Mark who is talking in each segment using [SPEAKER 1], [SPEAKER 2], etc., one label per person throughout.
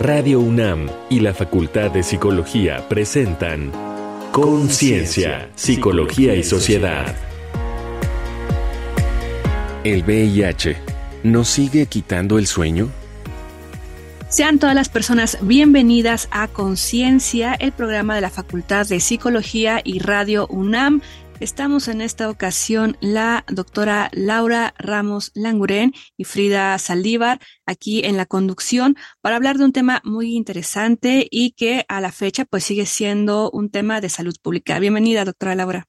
[SPEAKER 1] Radio UNAM y la Facultad de Psicología presentan Conciencia, Psicología y Sociedad. ¿El VIH nos sigue quitando el sueño?
[SPEAKER 2] Sean todas las personas bienvenidas a Conciencia, el programa de la Facultad de Psicología y Radio UNAM. Estamos en esta ocasión la doctora Laura Ramos Languren y Frida Saldívar aquí en la conducción para hablar de un tema muy interesante y que a la fecha pues sigue siendo un tema de salud pública. Bienvenida, doctora Laura.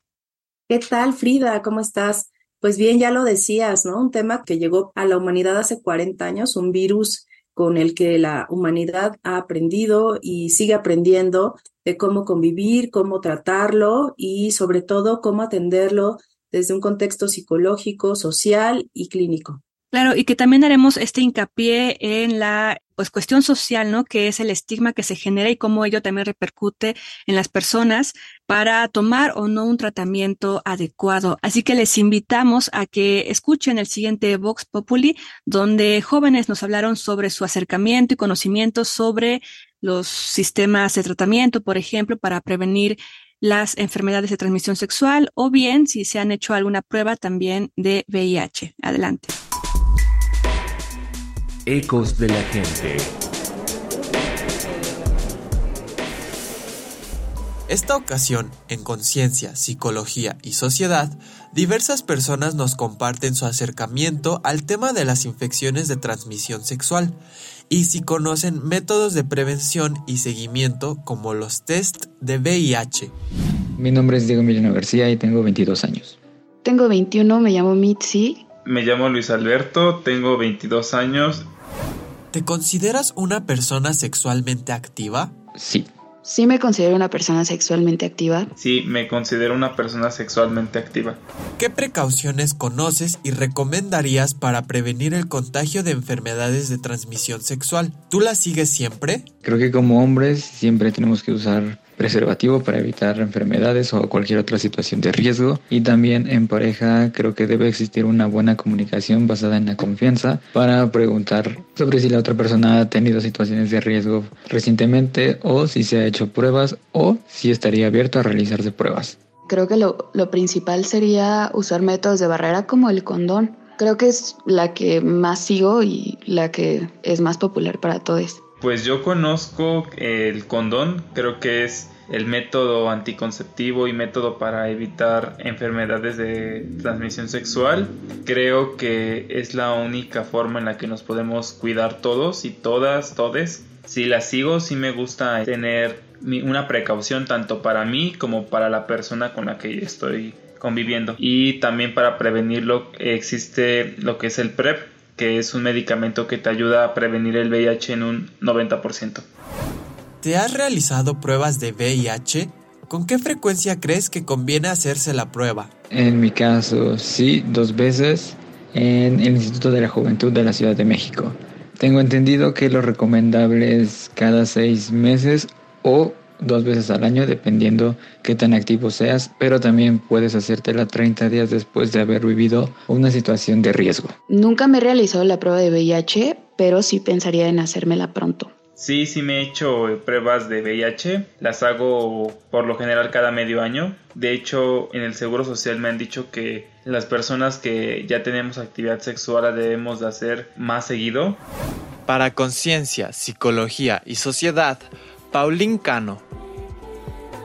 [SPEAKER 3] ¿Qué tal, Frida? ¿Cómo estás? Pues bien, ya lo decías, ¿no? Un tema que llegó a la humanidad hace 40 años, un virus con el que la humanidad ha aprendido y sigue aprendiendo cómo convivir, cómo tratarlo y sobre todo cómo atenderlo desde un contexto psicológico, social y clínico.
[SPEAKER 2] Claro, y que también haremos este hincapié en la pues cuestión social, ¿no? Que es el estigma que se genera y cómo ello también repercute en las personas para tomar o no un tratamiento adecuado. Así que les invitamos a que escuchen el siguiente Vox Populi, donde jóvenes nos hablaron sobre su acercamiento y conocimiento sobre los sistemas de tratamiento, por ejemplo, para prevenir las enfermedades de transmisión sexual o bien si se han hecho alguna prueba también de VIH. Adelante.
[SPEAKER 1] Ecos de la gente.
[SPEAKER 4] Esta ocasión, en Conciencia, Psicología y Sociedad, diversas personas nos comparten su acercamiento al tema de las infecciones de transmisión sexual y si conocen métodos de prevención y seguimiento como los test de VIH.
[SPEAKER 5] Mi nombre es Diego Mileno García y tengo 22 años.
[SPEAKER 6] Tengo 21, me llamo Mitzi.
[SPEAKER 7] Me llamo Luis Alberto, tengo 22 años
[SPEAKER 4] ¿Te consideras una persona sexualmente activa?
[SPEAKER 5] Sí.
[SPEAKER 6] Sí me considero una persona sexualmente activa.
[SPEAKER 7] Sí, me considero una persona sexualmente activa.
[SPEAKER 4] ¿Qué precauciones conoces y recomendarías para prevenir el contagio de enfermedades de transmisión sexual? ¿Tú las sigues siempre?
[SPEAKER 5] Creo que como hombres siempre tenemos que usar preservativo para evitar enfermedades o cualquier otra situación de riesgo. Y también en pareja creo que debe existir una buena comunicación basada en la confianza para preguntar sobre si la otra persona ha tenido situaciones de riesgo recientemente o si se ha hecho pruebas o si estaría abierto a realizarse pruebas.
[SPEAKER 6] Creo que lo, lo principal sería usar métodos de barrera como el condón. Creo que es la que más sigo y la que es más popular para todos.
[SPEAKER 7] Pues yo conozco el condón, creo que es el método anticonceptivo y método para evitar enfermedades de transmisión sexual. Creo que es la única forma en la que nos podemos cuidar todos y todas, todes. Si la sigo, sí me gusta tener una precaución tanto para mí como para la persona con la que estoy conviviendo. Y también para prevenirlo existe lo que es el PrEP, que es un medicamento que te ayuda a prevenir el VIH en un 90%.
[SPEAKER 4] ¿Te has realizado pruebas de VIH? ¿Con qué frecuencia crees que conviene hacerse la prueba?
[SPEAKER 5] En mi caso, sí, dos veces en el Instituto de la Juventud de la Ciudad de México. Tengo entendido que lo recomendable es cada seis meses o dos veces al año, dependiendo qué tan activo seas, pero también puedes hacértela 30 días después de haber vivido una situación de riesgo.
[SPEAKER 6] Nunca me he realizado la prueba de VIH, pero sí pensaría en hacérmela pronto.
[SPEAKER 7] Sí, sí me he hecho pruebas de VIH, las hago por lo general cada medio año. De hecho, en el Seguro Social me han dicho que las personas que ya tenemos actividad sexual la debemos de hacer más seguido.
[SPEAKER 4] Para conciencia, psicología y sociedad, Paulín Cano.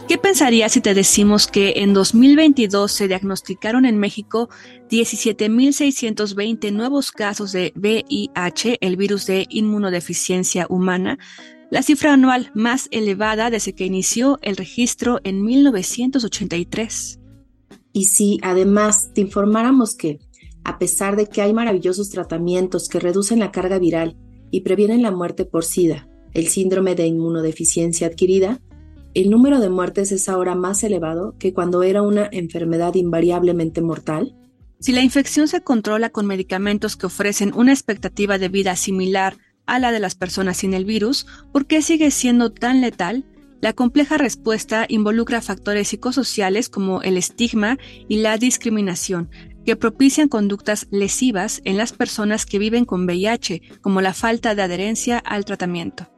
[SPEAKER 2] ¿Qué pensarías si te decimos que en 2022 se diagnosticaron en México 17.620 nuevos casos de VIH, el virus de inmunodeficiencia humana, la cifra anual más elevada desde que inició el registro en 1983?
[SPEAKER 3] Y si además te informáramos que, a pesar de que hay maravillosos tratamientos que reducen la carga viral y previenen la muerte por SIDA, el síndrome de inmunodeficiencia adquirida, el número de muertes es ahora más elevado que cuando era una enfermedad invariablemente mortal?
[SPEAKER 2] Si la infección se controla con medicamentos que ofrecen una expectativa de vida similar a la de las personas sin el virus, ¿por qué sigue siendo tan letal? La compleja respuesta involucra factores psicosociales como el estigma y la discriminación, que propician conductas lesivas en las personas que viven con VIH, como la falta de adherencia al tratamiento.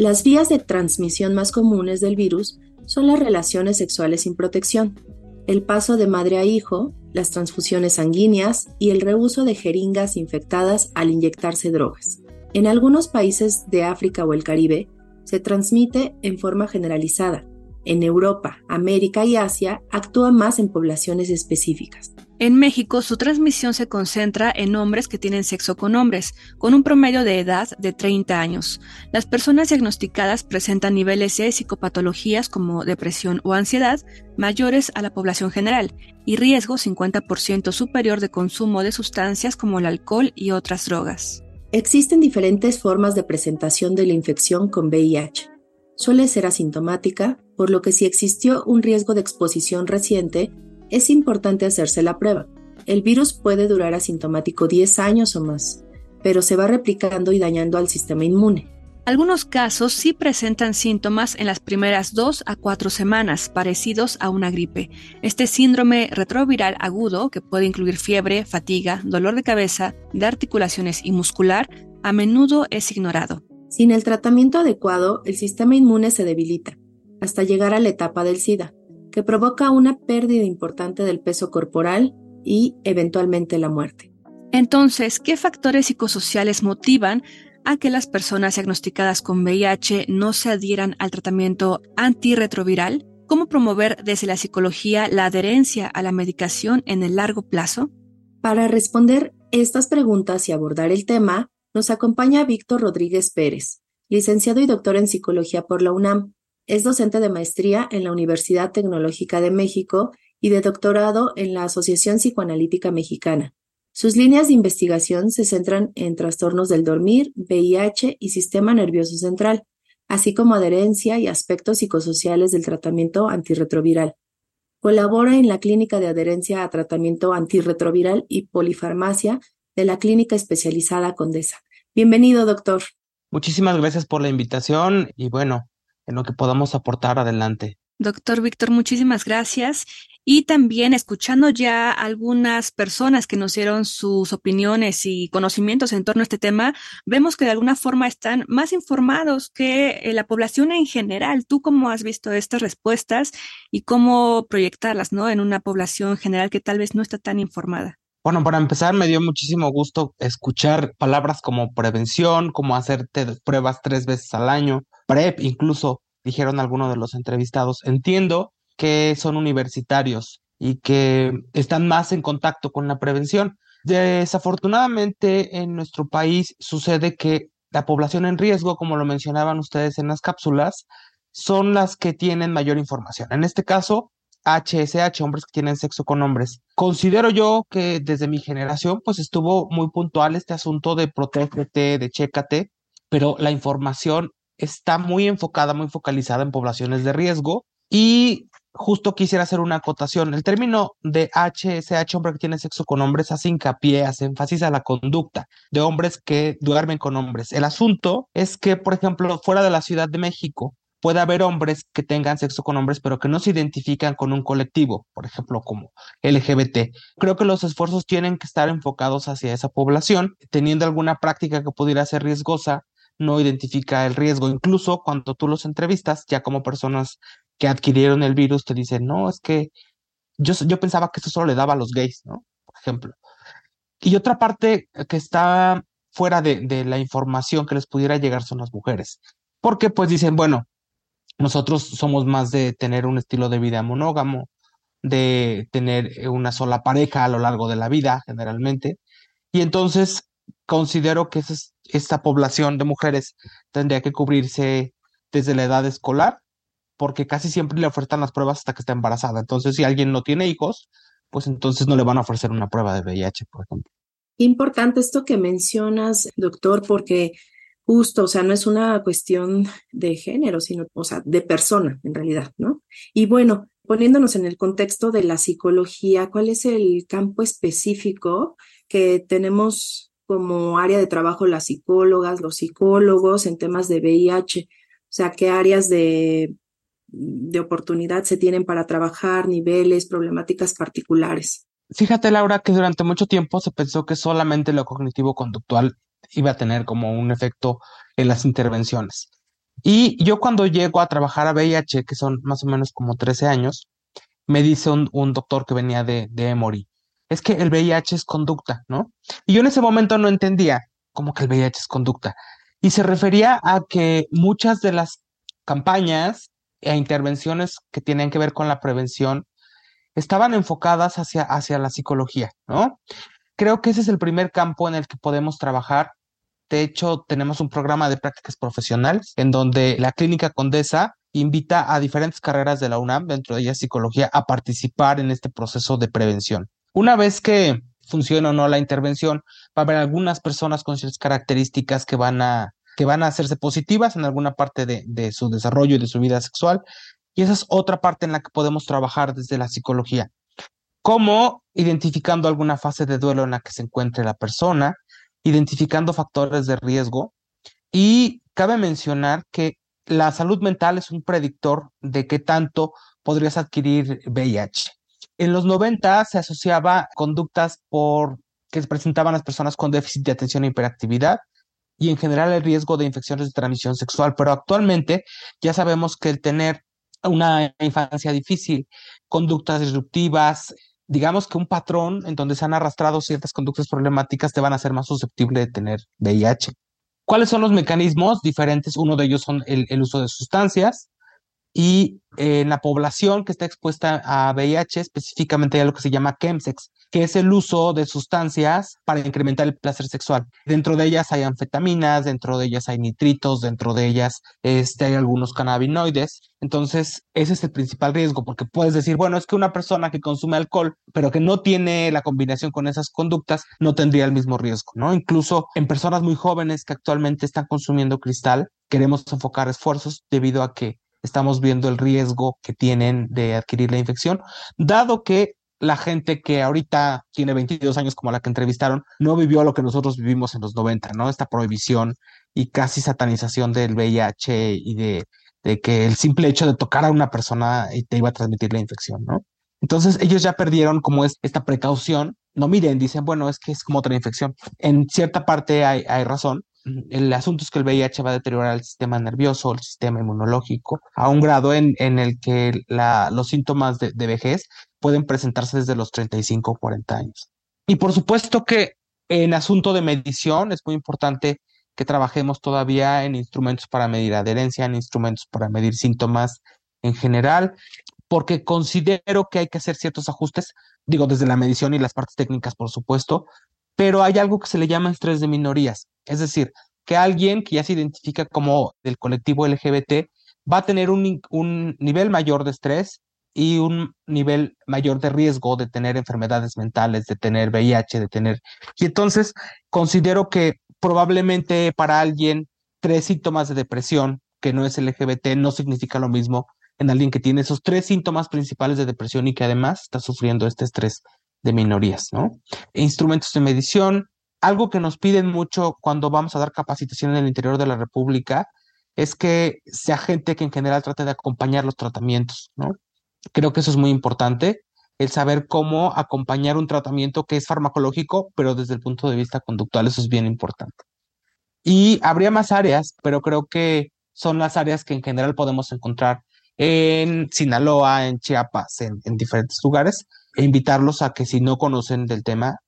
[SPEAKER 3] Las vías de transmisión más comunes del virus son las relaciones sexuales sin protección, el paso de madre a hijo, las transfusiones sanguíneas y el reuso de jeringas infectadas al inyectarse drogas. En algunos países de África o el Caribe se transmite en forma generalizada. En Europa, América y Asia actúa más en poblaciones específicas.
[SPEAKER 2] En México, su transmisión se concentra en hombres que tienen sexo con hombres, con un promedio de edad de 30 años. Las personas diagnosticadas presentan niveles de psicopatologías como depresión o ansiedad mayores a la población general y riesgo 50% superior de consumo de sustancias como el alcohol y otras drogas.
[SPEAKER 3] Existen diferentes formas de presentación de la infección con VIH. Suele ser asintomática, por lo que si existió un riesgo de exposición reciente, es importante hacerse la prueba. El virus puede durar asintomático 10 años o más, pero se va replicando y dañando al sistema inmune.
[SPEAKER 2] Algunos casos sí presentan síntomas en las primeras dos a cuatro semanas, parecidos a una gripe. Este síndrome retroviral agudo, que puede incluir fiebre, fatiga, dolor de cabeza, de articulaciones y muscular, a menudo es ignorado.
[SPEAKER 3] Sin el tratamiento adecuado, el sistema inmune se debilita, hasta llegar a la etapa del SIDA, que provoca una pérdida importante del peso corporal y eventualmente la muerte.
[SPEAKER 2] Entonces, ¿qué factores psicosociales motivan a que las personas diagnosticadas con VIH no se adhieran al tratamiento antirretroviral? ¿Cómo promover desde la psicología la adherencia a la medicación en el largo plazo?
[SPEAKER 3] Para responder estas preguntas y abordar el tema, nos acompaña Víctor Rodríguez Pérez, licenciado y doctor en psicología por la UNAM, es docente de maestría en la Universidad Tecnológica de México y de doctorado en la Asociación Psicoanalítica Mexicana. Sus líneas de investigación se centran en trastornos del dormir, VIH y sistema nervioso central, así como adherencia y aspectos psicosociales del tratamiento antirretroviral. Colabora en la Clínica de Adherencia a Tratamiento Antirretroviral y Polifarmacia de la Clínica Especializada Condesa. Bienvenido, doctor.
[SPEAKER 8] Muchísimas gracias por la invitación y bueno, en lo que podamos aportar adelante.
[SPEAKER 2] Doctor Víctor, muchísimas gracias. Y también escuchando ya algunas personas que nos dieron sus opiniones y conocimientos en torno a este tema, vemos que de alguna forma están más informados que eh, la población en general. ¿Tú cómo has visto estas respuestas y cómo proyectarlas ¿no? en una población general que tal vez no está tan informada?
[SPEAKER 8] Bueno, para empezar, me dio muchísimo gusto escuchar palabras como prevención, como hacerte pruebas tres veces al año, PrEP, incluso dijeron algunos de los entrevistados. Entiendo que son universitarios y que están más en contacto con la prevención. Desafortunadamente, en nuestro país sucede que la población en riesgo, como lo mencionaban ustedes en las cápsulas, son las que tienen mayor información. En este caso, HSH, hombres que tienen sexo con hombres. Considero yo que desde mi generación, pues estuvo muy puntual este asunto de protégete, de chécate, pero la información está muy enfocada, muy focalizada en poblaciones de riesgo y justo quisiera hacer una acotación. El término de HSH, hombre que tiene sexo con hombres, hace hincapié, hace énfasis a la conducta de hombres que duermen con hombres. El asunto es que, por ejemplo, fuera de la Ciudad de México, puede haber hombres que tengan sexo con hombres, pero que no se identifican con un colectivo, por ejemplo, como LGBT. Creo que los esfuerzos tienen que estar enfocados hacia esa población, teniendo alguna práctica que pudiera ser riesgosa, no identifica el riesgo. Incluso cuando tú los entrevistas, ya como personas que adquirieron el virus, te dicen, no, es que yo, yo pensaba que eso solo le daba a los gays, ¿no? Por ejemplo. Y otra parte que está fuera de, de la información que les pudiera llegar son las mujeres. Porque pues dicen, bueno, nosotros somos más de tener un estilo de vida monógamo, de tener eh, una sola pareja a lo largo de la vida, generalmente. Y entonces considero que esta población de mujeres tendría que cubrirse desde la edad escolar, porque casi siempre le ofertan las pruebas hasta que está embarazada. Entonces, si alguien no tiene hijos, pues entonces no le van a ofrecer una prueba de VIH, por ejemplo.
[SPEAKER 3] Importante esto que mencionas, doctor, porque Justo, o sea, no es una cuestión de género, sino, o sea, de persona en realidad, ¿no? Y bueno, poniéndonos en el contexto de la psicología, ¿cuál es el campo específico que tenemos como área de trabajo las psicólogas, los psicólogos en temas de VIH? O sea, ¿qué áreas de, de oportunidad se tienen para trabajar, niveles, problemáticas particulares?
[SPEAKER 8] Fíjate, Laura, que durante mucho tiempo se pensó que solamente lo cognitivo-conductual iba a tener como un efecto en las intervenciones. Y yo cuando llego a trabajar a VIH, que son más o menos como 13 años, me dice un, doctor que venía de, de Emory, es que el VIH es conducta, ¿no? Y yo en ese momento no entendía cómo que el VIH es conducta. Y se refería a que muchas de las campañas e intervenciones que tienen que ver con la prevención estaban enfocadas hacia, hacia la psicología, ¿no? Creo que ese es el primer campo en el que podemos trabajar. De hecho, tenemos un programa de prácticas profesionales en donde la Clínica Condesa invita a diferentes carreras de la UNAM, dentro de ellas psicología, a participar en este proceso de prevención. Una vez que funcione o no la intervención, va a haber algunas personas con ciertas características que van a, que van a hacerse positivas en alguna parte de, de su desarrollo y de su vida sexual. Y esa es otra parte en la que podemos trabajar desde la psicología. Como identificando alguna fase de duelo en la que se encuentre la persona, identificando factores de riesgo. Y cabe mencionar que la salud mental es un predictor de qué tanto podrías adquirir VIH. En los 90 se asociaba conductas por que presentaban las personas con déficit de atención e hiperactividad y en general el riesgo de infecciones de transmisión sexual, pero actualmente ya sabemos que el tener una infancia difícil, conductas disruptivas, digamos que un patrón en donde se han arrastrado ciertas conductas problemáticas te van a hacer más susceptible de tener VIH. ¿Cuáles son los mecanismos diferentes? Uno de ellos son el, uso de sustancias, y en la población que está expuesta a VIH, específicamente hay algo que se llama chemsex, que es el uso de sustancias para incrementar el placer sexual. Dentro de ellas hay anfetaminas, dentro de ellas hay nitritos, dentro de ellas este, hay algunos cannabinoides. Entonces, ese es el principal riesgo, porque puedes decir, bueno, es que una persona que consume alcohol, pero que no tiene la combinación con esas conductas, no tendría el mismo riesgo, ¿no? Incluso en personas muy jóvenes que actualmente están consumiendo cristal, queremos enfocar esfuerzos debido a que estamos viendo el riesgo que tienen de adquirir la infección, dado que la gente que ahorita tiene 22 años como la que entrevistaron, no vivió lo que nosotros vivimos en los 90, ¿no? Esta prohibición y casi satanización del VIH y de, de que el simple hecho de tocar a una persona te iba a transmitir la infección, ¿no? Entonces ellos ya perdieron como es esta precaución. No miren, dicen, bueno, es que es como otra infección. En cierta parte hay, hay razón, el asunto es que el VIH va a deteriorar el sistema nervioso, el sistema inmunológico, a un grado en, el que los síntomas de, vejez pueden presentarse desde los 35 o 40 años. Y por supuesto que en asunto de medición es muy importante que trabajemos todavía en instrumentos para medir adherencia, en instrumentos para medir síntomas en general, porque considero que hay que hacer ciertos ajustes, digo, desde la medición y las partes técnicas, por supuesto, pero hay algo que se le llama estrés de minorías. Es decir, que alguien que ya se identifica como del colectivo LGBT va a tener un, un nivel mayor de estrés y un nivel mayor de riesgo de tener enfermedades mentales, de tener VIH, de tener... Y entonces considero que probablemente para alguien tres síntomas de depresión que no es LGBT no significa lo mismo en alguien que tiene esos tres síntomas principales de depresión y que además está sufriendo este estrés de minorías, ¿no? Instrumentos de medición, algo que nos piden mucho cuando vamos a dar capacitación en el interior de la República es que sea gente que en general trate de acompañar los tratamientos, ¿no? Creo que eso es muy importante, el saber cómo acompañar un tratamiento que es farmacológico, pero desde el punto de vista conductual, eso es bien importante. Y habría más áreas, pero creo que son las áreas que en general podemos encontrar en Sinaloa, en Chiapas, en, en diferentes lugares, e invitarlos a que si no conocen del tema,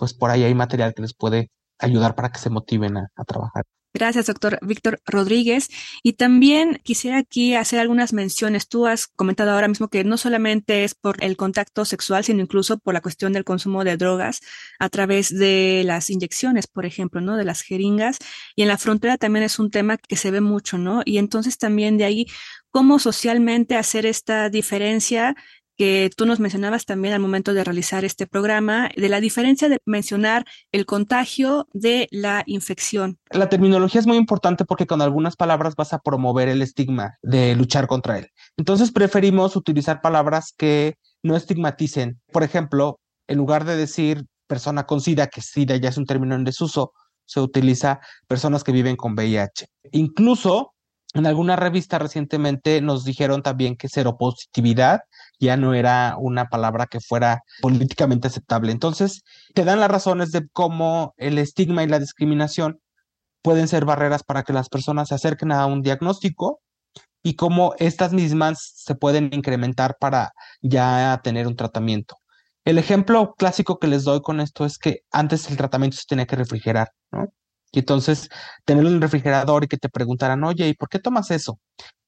[SPEAKER 8] pues por ahí hay material que les puede ayudar para que se motiven a, trabajar.
[SPEAKER 2] Gracias, doctor Víctor Rodríguez. Y también quisiera aquí hacer algunas menciones. Tú has comentado ahora mismo que no solamente es por el contacto sexual, sino incluso por la cuestión del consumo de drogas a través de las inyecciones, por ejemplo, ¿no? De las jeringas. Y en la frontera también es un tema que se ve mucho, ¿no? Y entonces también de ahí, cómo socialmente hacer esta diferencia que tú nos mencionabas también al momento de realizar este programa, de la diferencia de mencionar el contagio de la infección.
[SPEAKER 8] La terminología es muy importante porque con algunas palabras vas a promover el estigma de luchar contra él. Entonces preferimos utilizar palabras que no estigmaticen. Por ejemplo, en lugar de decir persona con SIDA, que SIDA ya es un término en desuso, se utiliza personas que viven con VIH. Incluso en alguna revista recientemente nos dijeron también que seropositividad ya no era una palabra que fuera políticamente aceptable. Entonces, te dan las razones de cómo el estigma y la discriminación pueden ser barreras para que las personas se acerquen a un diagnóstico y cómo estas mismas se pueden incrementar para ya tener un tratamiento. El ejemplo clásico que les doy con esto es que antes el tratamiento se tenía que refrigerar, ¿no? Y entonces tenerlo en el refrigerador y que te preguntaran, oye, ¿y por qué tomas eso?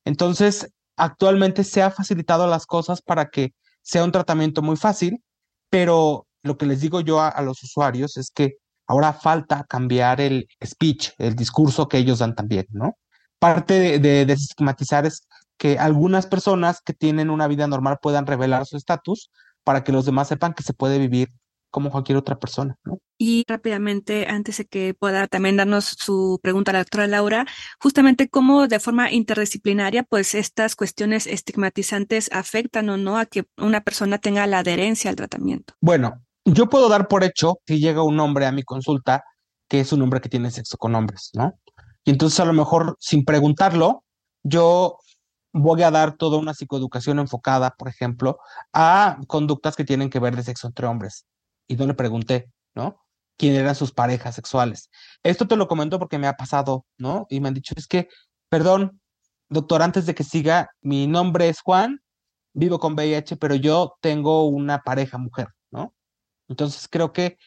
[SPEAKER 8] Entonces, actualmente se ha facilitado las cosas para que sea un tratamiento muy fácil, pero lo que les digo yo a, los usuarios es que ahora falta cambiar el speech, el discurso que ellos dan también, ¿no? Parte de, de desestigmatizar es que algunas personas que tienen una vida normal puedan revelar su estatus para que los demás sepan que se puede vivir como cualquier otra persona, ¿no?
[SPEAKER 2] Y rápidamente, antes de que pueda también darnos su pregunta a la doctora Laura, justamente cómo de forma interdisciplinaria, pues estas cuestiones estigmatizantes afectan o no a que una persona tenga la adherencia al tratamiento.
[SPEAKER 8] Bueno, yo puedo dar por hecho que llega un hombre a mi consulta que es un hombre que tiene sexo con hombres, ¿no? Y entonces a lo mejor sin preguntarlo, yo voy a dar toda una psicoeducación enfocada, por ejemplo, a conductas que tienen que ver de sexo entre hombres. Y no le pregunté, ¿no? ¿Quién eran sus parejas sexuales? Esto te lo comento porque me ha pasado, ¿no? Y me han dicho, es que, perdón, doctor, antes de que siga, mi nombre es Juan, vivo con VIH, pero yo tengo una pareja mujer, ¿no? Entonces creo que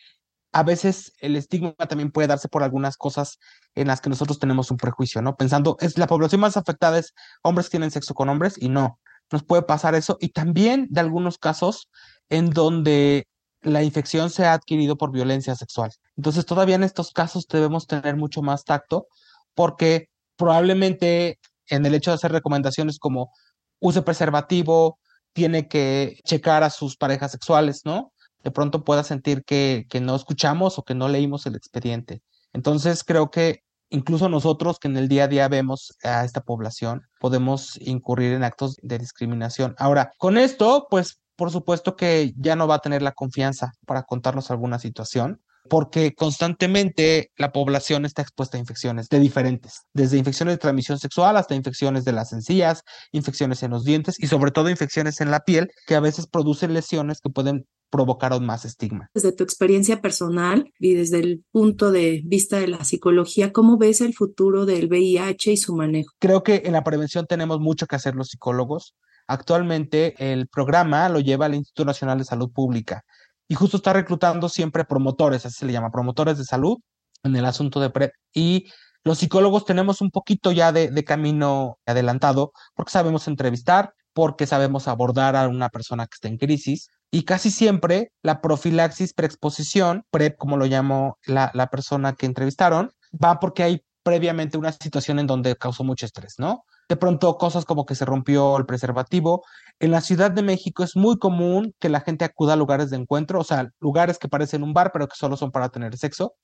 [SPEAKER 8] a veces el estigma también puede darse por algunas cosas en las que nosotros tenemos un prejuicio, ¿no? Pensando, es la población más afectada es hombres que tienen sexo con hombres y no, nos puede pasar eso. Y también de algunos casos en donde la infección se ha adquirido por violencia sexual. Entonces, todavía en estos casos debemos tener mucho más tacto porque probablemente en el hecho de hacer recomendaciones como use preservativo, tiene que checar a sus parejas sexuales, ¿no? De pronto pueda sentir que, que no escuchamos o que no leímos el expediente. Entonces, creo que incluso nosotros que en el día a día vemos a esta población, podemos incurrir en actos de discriminación. Ahora, con esto, pues por supuesto que ya no va a tener la confianza para contarnos alguna situación, porque constantemente la población está expuesta a infecciones de diferentes, desde infecciones de transmisión sexual hasta infecciones de las encías, infecciones en los dientes y sobre todo infecciones en la piel que a veces producen lesiones que pueden provocar aún más estigma.
[SPEAKER 3] Desde tu experiencia personal y desde el punto de vista de la psicología, ¿cómo ves el futuro del VIH y su manejo?
[SPEAKER 8] Creo que en la prevención tenemos mucho que hacer los psicólogos. Actualmente el programa lo lleva el Instituto Nacional de Salud Pública y justo está reclutando siempre promotores, así se le llama, promotores de salud en el asunto de PrEP. Y los psicólogos tenemos un poquito ya de, camino adelantado porque sabemos entrevistar, porque sabemos abordar a una persona que está en crisis. Y casi siempre la profilaxis preexposición, PrEP, como lo llamó la, la persona que entrevistaron, va porque hay previamente una situación en donde causó mucho estrés, ¿no? De pronto cosas como que se rompió el preservativo. En la Ciudad de México es muy común que la gente acuda a lugares de encuentro, o sea, lugares que parecen un bar, pero que solo son para tener sexo,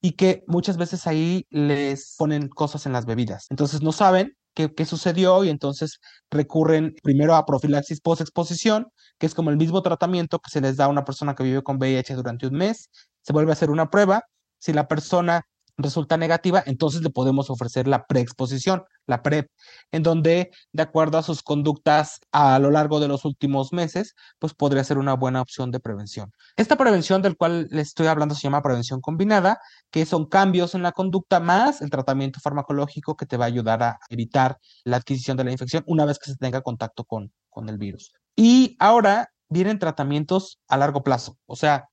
[SPEAKER 8] y que muchas veces ahí les ponen cosas en las bebidas. Entonces no saben qué, qué sucedió y entonces recurren primero a profilaxis post-exposición, que es como el mismo tratamiento que se les da a una persona que vive con VIH durante un mes. Se vuelve a hacer una prueba. Si la persona resulta negativa, entonces le podemos ofrecer la preexposición, la PrEP, en donde, de acuerdo a sus conductas a lo largo de los últimos meses, pues podría ser una buena opción de prevención. Esta prevención del cual les estoy hablando se llama prevención combinada, que son cambios en la conducta más el tratamiento farmacológico que te va a ayudar a evitar la adquisición de la infección una vez que se tenga contacto con, con el virus. Y ahora vienen tratamientos a largo plazo, o sea,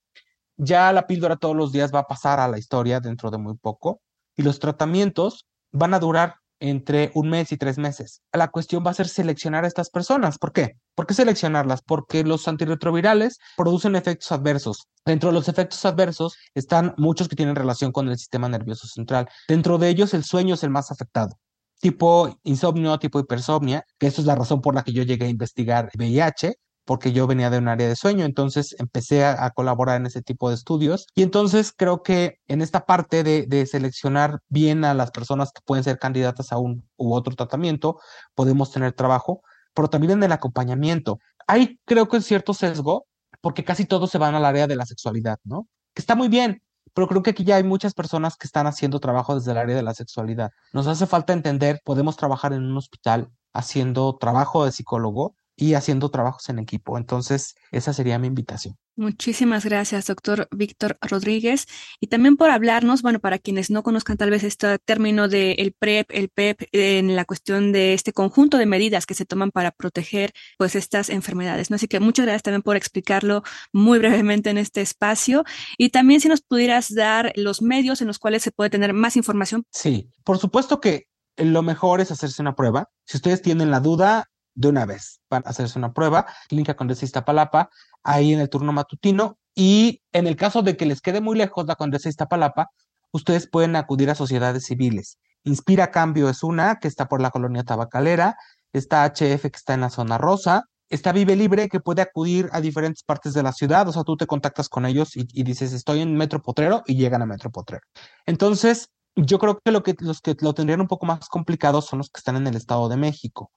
[SPEAKER 8] ya la píldora todos los días va a pasar a la historia dentro de muy poco y los tratamientos van a durar entre un mes y tres meses. La cuestión va a ser seleccionar a estas personas. ¿Por qué? ¿Por qué seleccionarlas? Porque los antirretrovirales producen efectos adversos. Dentro de los efectos adversos están muchos que tienen relación con el sistema nervioso central. Dentro de ellos el sueño es el más afectado tipo insomnio, tipo hipersomnia, que eso es la razón por la que yo llegué a investigar VIH, porque yo venía de un área de sueño, entonces empecé a, colaborar en ese tipo de estudios y entonces creo que en esta parte de, seleccionar bien a las personas que pueden ser candidatas a un u otro tratamiento, podemos tener trabajo, pero también en el acompañamiento. Hay creo que cierto sesgo porque casi todos se van al área de la sexualidad, ¿no? Que está muy bien, pero creo que aquí ya hay muchas personas que están haciendo trabajo desde el área de la sexualidad. Nos hace falta entender, podemos trabajar en un hospital haciendo trabajo de psicólogo, y haciendo trabajos en equipo. Entonces, esa sería mi invitación.
[SPEAKER 2] Muchísimas gracias, doctor Víctor Rodríguez. Y también por hablarnos, bueno, para quienes no conozcan tal vez este término del el PrEP, el PEP, en la cuestión de este conjunto de medidas que se toman para proteger pues estas enfermedades, ¿no? Así que muchas gracias también por explicarlo muy brevemente en este espacio. Y también si nos pudieras dar los medios en los cuales se puede tener más información.
[SPEAKER 8] Sí, por supuesto que lo mejor es hacerse una prueba. Si ustedes tienen la duda, de una vez. Van a hacerse una prueba, Clínica Condesa Iztapalapa, ahí en el turno matutino. Y en el caso de que les quede muy lejos la Condesa Iztapalapa, ustedes pueden acudir a sociedades civiles. Inspira Cambio es una, que está por la colonia tabacalera, está HF, que está en la zona rosa, está Vive Libre, que puede acudir a diferentes partes de la ciudad, o sea, tú te contactas con ellos y, y dices, estoy en Metro Potrero, y llegan a Metro Potrero. Entonces, yo creo que, lo que los que lo tendrían un poco más complicado son los que están en el Estado de México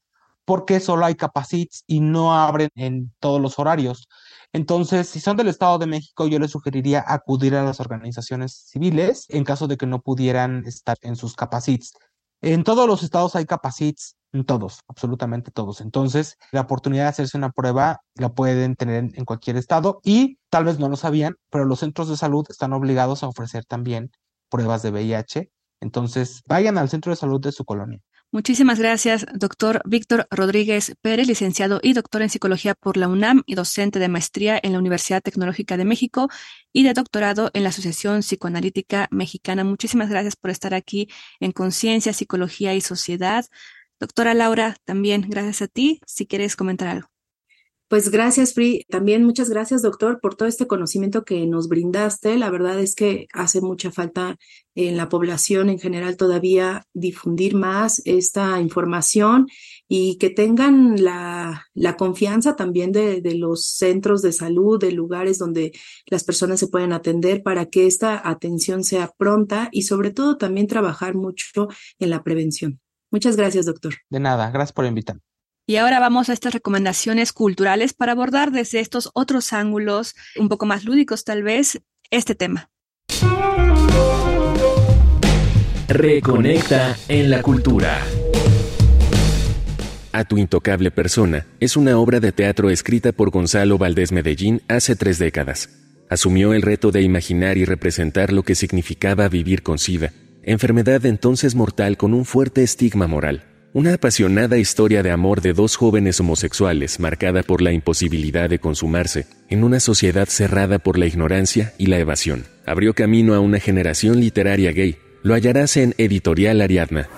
[SPEAKER 8] porque solo hay capacits y no abren en todos los horarios. Entonces, si son del Estado de México, yo les sugeriría acudir a las organizaciones civiles en caso de que no pudieran estar en sus capacits. En todos los estados hay capacits, en todos, absolutamente todos. Entonces, la oportunidad de hacerse una prueba la pueden tener en cualquier estado y tal vez no lo sabían, pero los centros de salud están obligados a ofrecer también pruebas de VIH. Entonces, vayan al centro de salud de su colonia.
[SPEAKER 2] Muchísimas gracias, doctor Víctor Rodríguez Pérez, licenciado y doctor en psicología por la UNAM y docente de maestría en la Universidad Tecnológica de México y de doctorado en la Asociación Psicoanalítica Mexicana. Muchísimas gracias por estar aquí en Conciencia, Psicología y Sociedad. Doctora Laura, también gracias a ti. Si quieres comentar algo.
[SPEAKER 3] Pues gracias, Free. También muchas gracias, doctor, por todo este conocimiento que nos brindaste. La verdad es que hace mucha falta en la población en general todavía difundir más esta información y que tengan la, confianza también de, de los centros de salud, de lugares donde las personas se pueden atender para que esta atención sea pronta y sobre todo también trabajar mucho en la prevención. Muchas gracias, doctor.
[SPEAKER 8] De nada, gracias por invitarme.
[SPEAKER 2] Y ahora vamos a estas recomendaciones culturales para abordar desde estos otros ángulos, un poco más lúdicos tal vez, este tema.
[SPEAKER 1] Reconecta en la cultura. A tu intocable persona es una obra de teatro escrita por Gonzalo Valdés Medellín hace tres décadas. Asumió el reto de imaginar y representar lo que significaba vivir con SIDA, enfermedad entonces mortal con un fuerte estigma moral. Una apasionada historia de amor de dos jóvenes homosexuales marcada por la imposibilidad de consumarse, en una sociedad cerrada por la ignorancia y la evasión. Abrió camino a una generación literaria gay. Lo hallarás en Editorial Ariadna.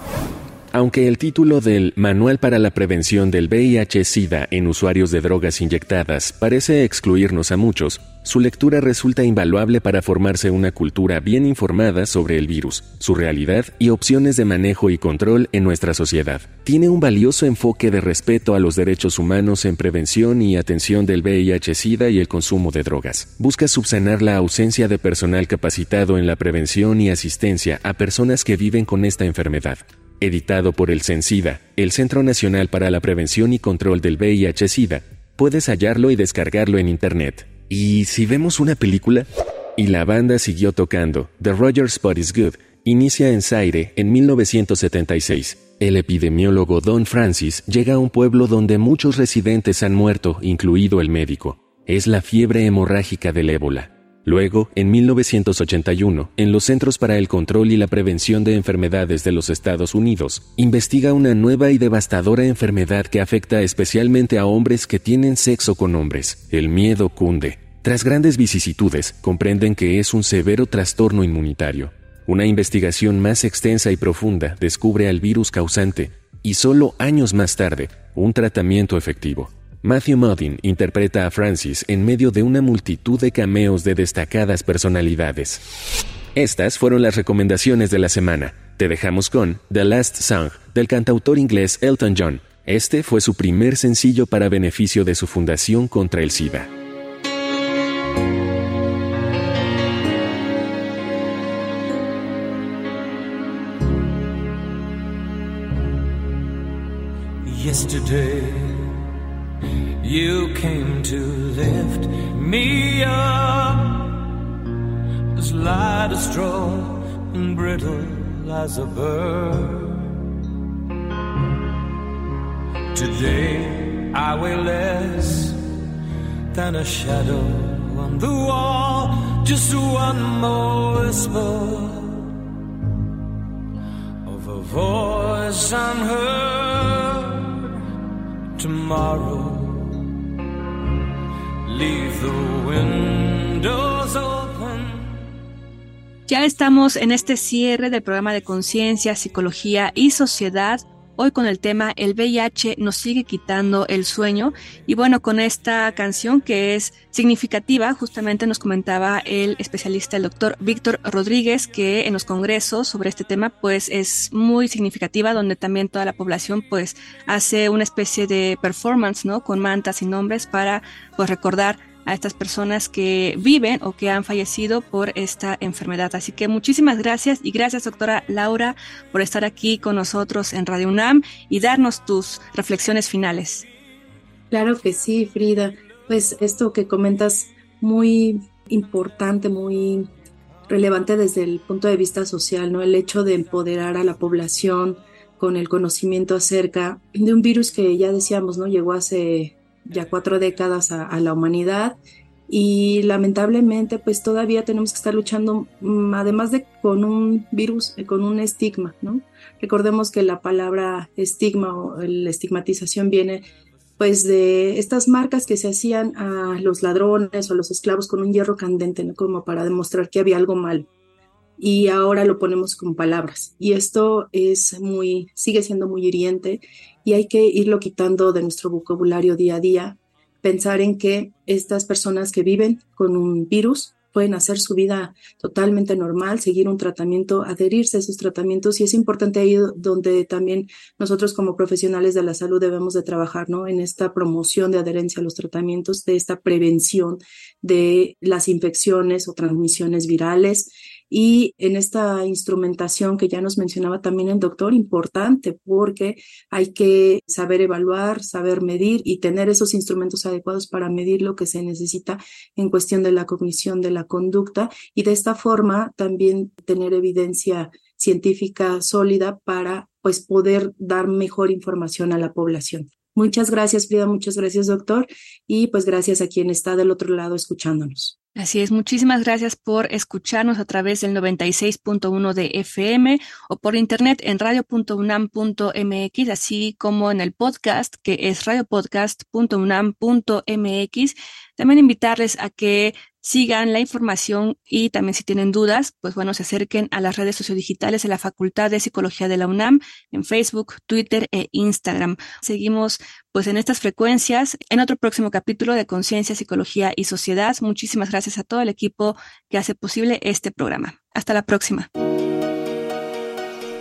[SPEAKER 1] Aunque el título del Manual para la Prevención del VIH-Sida en usuarios de drogas inyectadas parece excluirnos a muchos, su lectura resulta invaluable para formarse una cultura bien informada sobre el virus, su realidad y opciones de manejo y control en nuestra sociedad. Tiene un valioso enfoque de respeto a los derechos humanos en prevención y atención del VIH-Sida y el consumo de drogas. Busca subsanar la ausencia de personal capacitado en la prevención y asistencia a personas que viven con esta enfermedad editado por el CENSIDA, el Centro Nacional para la Prevención y Control del VIH-Sida. Puedes hallarlo y descargarlo en Internet. ¿Y si vemos una película? Y la banda siguió tocando. The Rogers Spot is Good inicia en Zaire en 1976. El epidemiólogo Don Francis llega a un pueblo donde muchos residentes han muerto, incluido el médico. Es la fiebre hemorrágica del ébola. Luego, en 1981, en los Centros para el Control y la Prevención de Enfermedades de los Estados Unidos, investiga una nueva y devastadora enfermedad que afecta especialmente a hombres que tienen sexo con hombres. El miedo cunde. Tras grandes vicisitudes, comprenden que es un severo trastorno inmunitario. Una investigación más extensa y profunda descubre al virus causante y solo años más tarde, un tratamiento efectivo. Matthew Modin interpreta a Francis en medio de una multitud de cameos de destacadas personalidades. Estas fueron las recomendaciones de la semana. Te dejamos con The Last Song del cantautor inglés Elton John. Este fue su primer sencillo para beneficio de su fundación contra el SIDA. You came to lift me up, as light as straw and brittle as a bird. Today I
[SPEAKER 9] weigh less than a shadow on the wall. Just one more whisper of a voice unheard tomorrow.
[SPEAKER 2] Ya estamos en este cierre del programa de conciencia, psicología y sociedad hoy con el tema El VIH nos sigue quitando el sueño. Y bueno, con esta canción que es significativa, justamente nos comentaba el especialista, el doctor Víctor Rodríguez, que en los congresos sobre este tema pues es muy significativa, donde también toda la población pues hace una especie de performance, ¿no? Con mantas y nombres para pues recordar a estas personas que viven o que han fallecido por esta enfermedad. Así que muchísimas gracias y gracias doctora Laura por estar aquí con nosotros en Radio UNAM y darnos tus reflexiones finales.
[SPEAKER 3] Claro que sí, Frida. Pues esto que comentas muy importante, muy relevante desde el punto de vista social, ¿no? El hecho de empoderar a la población con el conocimiento acerca de un virus que ya decíamos, ¿no? Llegó hace ya cuatro décadas a, la humanidad y lamentablemente pues todavía tenemos que estar luchando mm, además de con un virus, eh, con un estigma, ¿no? Recordemos que la palabra estigma o la estigmatización viene pues de estas marcas que se hacían a los ladrones o a los esclavos con un hierro candente. Como para demostrar que había algo mal. Y ahora lo ponemos con palabras. Y esto es muy, sigue siendo muy hiriente y hay que irlo quitando de nuestro vocabulario día a día, pensar en que estas personas que viven con un virus pueden hacer su vida totalmente normal, seguir un tratamiento, adherirse a esos tratamientos y es importante ahí donde también nosotros como profesionales de la salud debemos de trabajar, ¿no? En esta promoción de adherencia a los tratamientos, de esta prevención de las infecciones o transmisiones virales y en esta instrumentación que ya nos mencionaba también el doctor, importante porque hay que saber evaluar, saber medir y tener esos instrumentos adecuados para medir lo que se necesita en cuestión de la cognición de la conducta y de esta forma también tener evidencia científica sólida para pues poder dar mejor información a la población. Muchas gracias, Frida, muchas gracias, doctor, y pues gracias a quien está del otro lado escuchándonos.
[SPEAKER 2] Así es, muchísimas gracias por escucharnos a través del 96.1 de FM o por internet en radio.unam.mx, así como en el podcast que es radiopodcast.unam.mx. También invitarles a que sigan la información y también si tienen dudas, pues bueno, se acerquen a las redes sociodigitales de la Facultad de Psicología de la UNAM en Facebook, Twitter e Instagram. Seguimos pues en estas frecuencias en otro próximo capítulo de Conciencia, Psicología y Sociedad. Muchísimas gracias a todo el equipo que hace posible este programa. Hasta la próxima.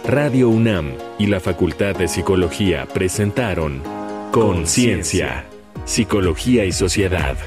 [SPEAKER 1] Radio UNAM y la Facultad de Psicología presentaron Conciencia, Psicología y Sociedad.